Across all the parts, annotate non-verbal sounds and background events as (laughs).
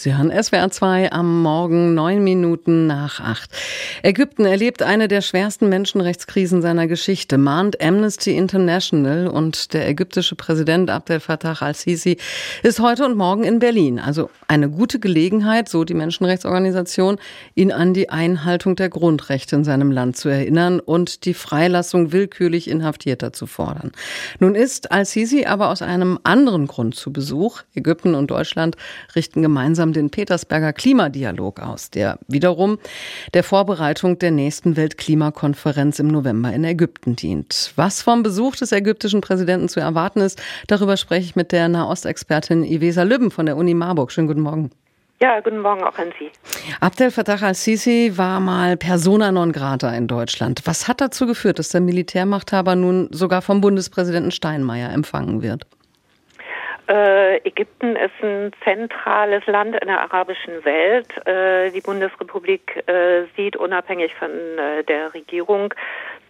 Sie hören SWR 2 am Morgen neun Minuten nach acht. Ägypten erlebt eine der schwersten Menschenrechtskrisen seiner Geschichte, mahnt Amnesty International und der ägyptische Präsident Abdel Fattah al-Sisi ist heute und morgen in Berlin. Also eine gute Gelegenheit, so die Menschenrechtsorganisation, ihn an die Einhaltung der Grundrechte in seinem Land zu erinnern und die Freilassung willkürlich Inhaftierter zu fordern. Nun ist al-Sisi aber aus einem anderen Grund zu Besuch. Ägypten und Deutschland richten gemeinsam gemeinsam den Petersberger Klimadialog aus, der wiederum der Vorbereitung der nächsten Weltklimakonferenz im November in Ägypten dient. Was vom Besuch des ägyptischen Präsidenten zu erwarten ist, darüber spreche ich mit der Nahostexpertin Ivesa Lübben von der Uni Marburg. Schönen guten Morgen. Ja, guten Morgen auch an Sie. Abdel Fattah al-Sisi war mal persona non grata in Deutschland. Was hat dazu geführt, dass der Militärmachthaber nun sogar vom Bundespräsidenten Steinmeier empfangen wird? Äh, Ägypten ist ein zentrales Land in der arabischen Welt. Äh, die Bundesrepublik äh, sieht unabhängig von äh, der Regierung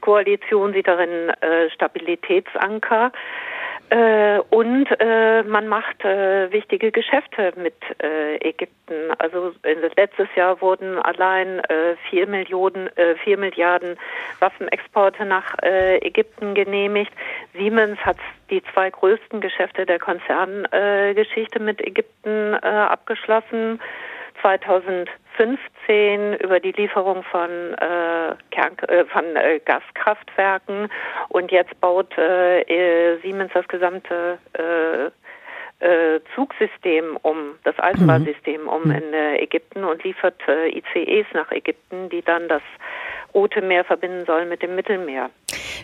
Koalition, sieht darin äh, Stabilitätsanker. Äh, und äh, man macht äh, wichtige Geschäfte mit äh, Ägypten. Also letztes Jahr wurden allein äh, vier Millionen, äh, vier Milliarden Waffenexporte nach Ägypten genehmigt. Siemens hat die zwei größten Geschäfte der Konzerngeschichte mit Ägypten abgeschlossen. 2000 15 über die Lieferung von, äh, Kern, äh, von äh, Gaskraftwerken. Und jetzt baut äh, äh, Siemens das gesamte äh, äh, Zugsystem um, das Eisenbahnsystem mhm. um mhm. in äh, Ägypten und liefert äh, ICEs nach Ägypten, die dann das Rote Meer verbinden sollen mit dem Mittelmeer.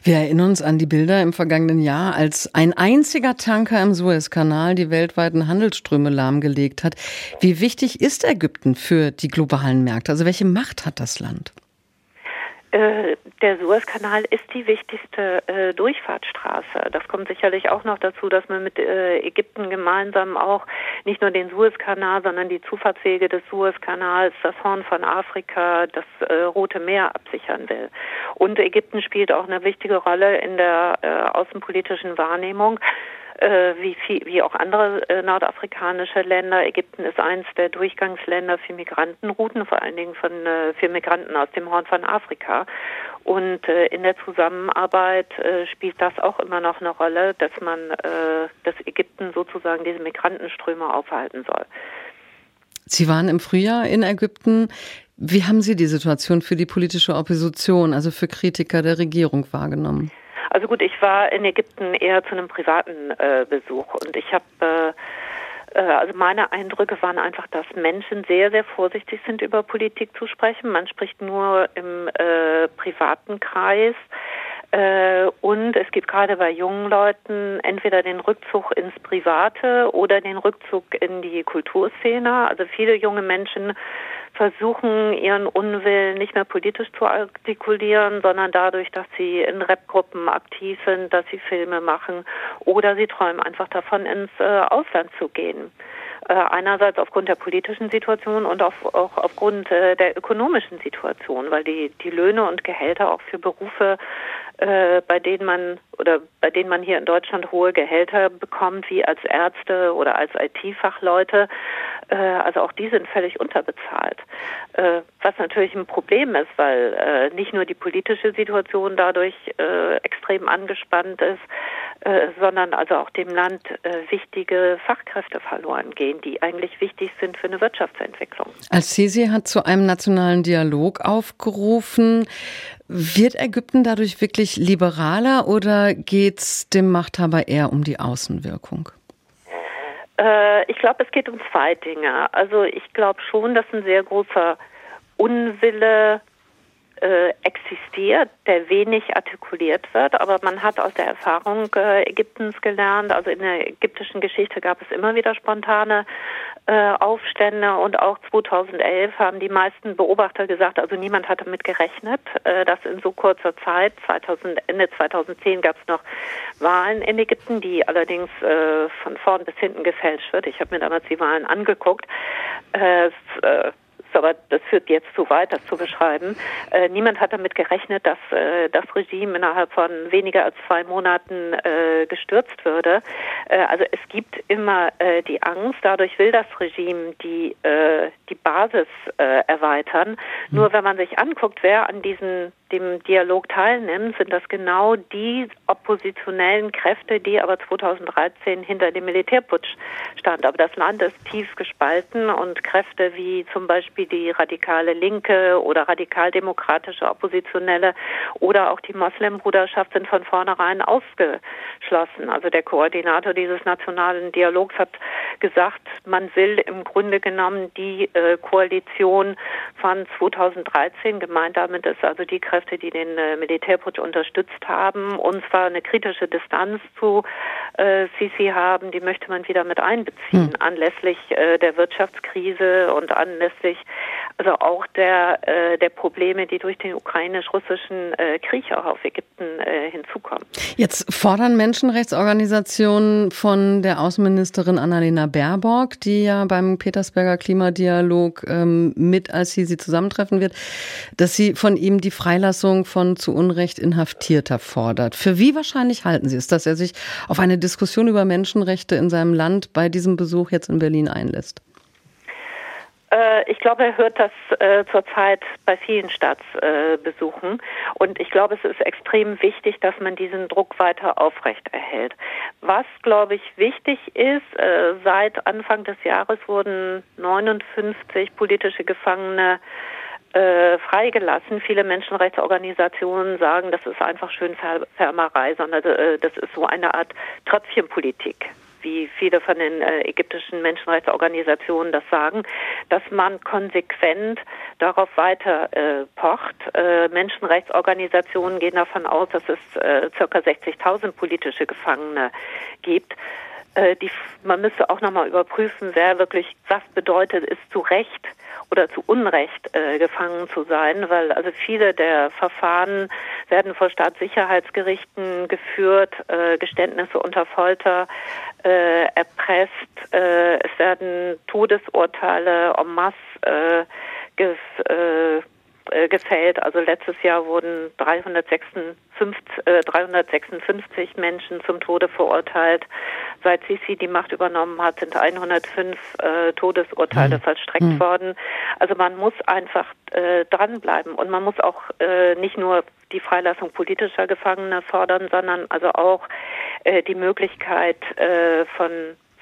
Wir erinnern uns an die Bilder im vergangenen Jahr, als ein einziger Tanker im Suezkanal die weltweiten Handelsströme lahmgelegt hat. Wie wichtig ist Ägypten für die globalen Märkte? Also welche Macht hat das Land? Äh, der Suezkanal ist die wichtigste äh, Durchfahrtsstraße. Das kommt sicherlich auch noch dazu, dass man mit äh, Ägypten gemeinsam auch nicht nur den Suezkanal, sondern die Zufahrtswege des Suezkanals, das Horn von Afrika, das äh, Rote Meer absichern will. Und Ägypten spielt auch eine wichtige Rolle in der äh, außenpolitischen Wahrnehmung äh, wie, viel, wie auch andere äh, nordafrikanische Länder. Ägypten ist eins der Durchgangsländer für Migrantenrouten, vor allen Dingen von, äh, für Migranten aus dem Horn von Afrika. Und äh, in der Zusammenarbeit äh, spielt das auch immer noch eine Rolle, dass man, äh, dass Ägypten sozusagen diese Migrantenströme aufhalten soll. Sie waren im Frühjahr in Ägypten. Wie haben Sie die Situation für die politische Opposition, also für Kritiker der Regierung wahrgenommen? Also gut, ich war in Ägypten eher zu einem privaten äh, Besuch und ich habe äh, äh, also meine Eindrücke waren einfach, dass Menschen sehr, sehr vorsichtig sind, über Politik zu sprechen. Man spricht nur im äh, privaten Kreis. Äh, und es gibt gerade bei jungen Leuten entweder den Rückzug ins Private oder den Rückzug in die Kulturszene. Also viele junge Menschen versuchen, ihren Unwillen nicht mehr politisch zu artikulieren, sondern dadurch, dass sie in Rapgruppen aktiv sind, dass sie Filme machen oder sie träumen einfach davon, ins äh, Ausland zu gehen. Äh, einerseits aufgrund der politischen Situation und auf, auch aufgrund äh, der ökonomischen Situation, weil die, die Löhne und Gehälter auch für Berufe äh, bei denen man oder bei denen man hier in Deutschland hohe Gehälter bekommt, wie als Ärzte oder als IT-Fachleute. Äh, also auch die sind völlig unterbezahlt. Äh, was natürlich ein Problem ist, weil äh, nicht nur die politische Situation dadurch extrem angespannt ist, äh, sondern also auch dem Land wichtige Fachkräfte verloren gehen, die eigentlich wichtig sind für eine Wirtschaftsentwicklung. Al-Sisi hat zu einem nationalen Dialog aufgerufen. Wird Ägypten dadurch wirklich liberaler oder geht es dem Machthaber eher um die Außenwirkung? Äh, ich glaube, es geht um zwei Dinge. Also ich glaube schon, dass ein sehr großer Unwille äh, existiert, der wenig artikuliert wird, aber man hat aus der Erfahrung äh, Ägyptens gelernt, also in der ägyptischen Geschichte gab es immer wieder spontane äh, Aufstände und auch 2011 haben die meisten Beobachter gesagt, also niemand hatte damit gerechnet, äh, dass in so kurzer Zeit, 2000, Ende 2010 gab es noch Wahlen in Ägypten, die allerdings äh, von vorn bis hinten gefälscht wird. Ich habe mir damals die Wahlen angeguckt. Äh, aber das führt jetzt zu weit, das zu beschreiben. Äh, niemand hat damit gerechnet, dass äh, das Regime innerhalb von weniger als zwei Monaten äh, gestürzt würde. Äh, also es gibt immer äh, die Angst, dadurch will das Regime die, äh, die Basis erweitern. Mhm. Nur wenn man sich anguckt, wer an diesen dem Dialog teilnimmt, sind das genau die oppositionellen Kräfte, die aber 2013 hinter dem Militärputsch stand. Aber das Land ist tief gespalten und Kräfte wie zum Beispiel die radikale Linke oder radikaldemokratische Oppositionelle oder auch die Moslembruderschaft sind von vornherein ausgeschlossen. Also der Koordinator dieses nationalen Dialogs hat gesagt, man will im Grunde genommen die äh, Koalition von 2013 gemeint damit ist also die Kräfte Kräfte, die den äh, Militärputsch unterstützt haben, und zwar eine kritische Distanz zu äh, Sisi haben, die möchte man wieder mit einbeziehen, hm. anlässlich äh, der Wirtschaftskrise und anlässlich also auch der, äh, der Probleme, die durch den ukrainisch-russischen äh, Krieg auch auf Ägypten äh, hinzukommen. Jetzt fordern Menschenrechtsorganisationen von der Außenministerin Annalena Baerbock, die ja beim Petersberger Klimadialog ähm, mit als sie zusammentreffen wird, dass sie von ihm die Freilassung von zu Unrecht Inhaftierter fordert. Für wie wahrscheinlich halten Sie es, dass er sich auf eine Diskussion über Menschenrechte in seinem Land bei diesem Besuch jetzt in Berlin einlässt? Äh, ich glaube, er hört das äh, zurzeit bei vielen Staatsbesuchen. Äh, und ich glaube, es ist extrem wichtig, dass man diesen Druck weiter aufrechterhält. Was, glaube ich, wichtig ist, äh, seit Anfang des Jahres wurden 59 politische Gefangene äh, freigelassen. Viele Menschenrechtsorganisationen sagen, das ist einfach schön Schönfärmerei, sondern äh, das ist so eine Art Tröpfchenpolitik wie viele von den äh, ägyptischen Menschenrechtsorganisationen das sagen, dass man konsequent darauf weiter äh, pocht. Äh, Menschenrechtsorganisationen gehen davon aus, dass es äh, ca. 60.000 politische Gefangene gibt. Äh, die, man müsste auch nochmal überprüfen, wer wirklich, was bedeutet es zu Recht oder zu Unrecht äh, gefangen zu sein, weil also viele der Verfahren werden vor Staatssicherheitsgerichten geführt, äh, Geständnisse unter Folter äh, erpresst, äh, es werden Todesurteile en masse äh, ges, äh, gefällt. Also letztes Jahr wurden 356, äh, 356 Menschen zum Tode verurteilt. Seit Sisi die Macht übernommen hat, sind 105 äh, Todesurteile mhm. vollstreckt mhm. worden. Also man muss einfach äh, dranbleiben und man muss auch äh, nicht nur die Freilassung politischer Gefangener fordern, sondern also auch äh, die Möglichkeit äh, von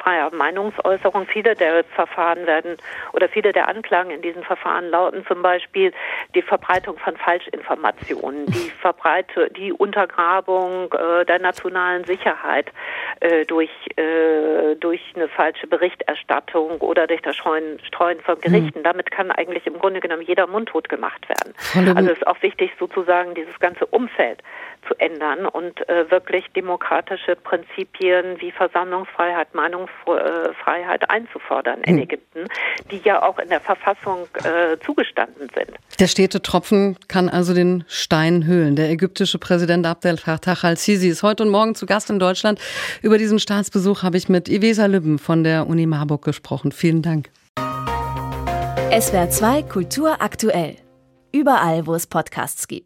freier Meinungsäußerung. Viele der Verfahren werden oder viele der Anklagen in diesen Verfahren lauten zum Beispiel die Verbreitung von Falschinformationen, die (laughs) Verbreitung, die Untergrabung äh, der nationalen Sicherheit äh, durch äh, durch eine falsche Berichterstattung oder durch das Streuen, Streuen von Gerichten. Mhm. Damit kann eigentlich im Grunde genommen jeder mundtot gemacht werden. Also es ist auch wichtig, sozusagen dieses ganze Umfeld zu ändern und äh, wirklich demokratische Prinzipien wie Versammlungsfreiheit, Meinungsfreiheit einzufordern in hm. Ägypten, die ja auch in der Verfassung äh, zugestanden sind. Der stete Tropfen kann also den Stein höhlen. Der ägyptische Präsident Abdel Fattah al-Sisi ist heute und morgen zu Gast in Deutschland. Über diesen Staatsbesuch habe ich mit Ivesa Lübben von der Uni Marburg gesprochen. Vielen Dank. SWR 2 Kultur aktuell. Überall, wo es Podcasts gibt.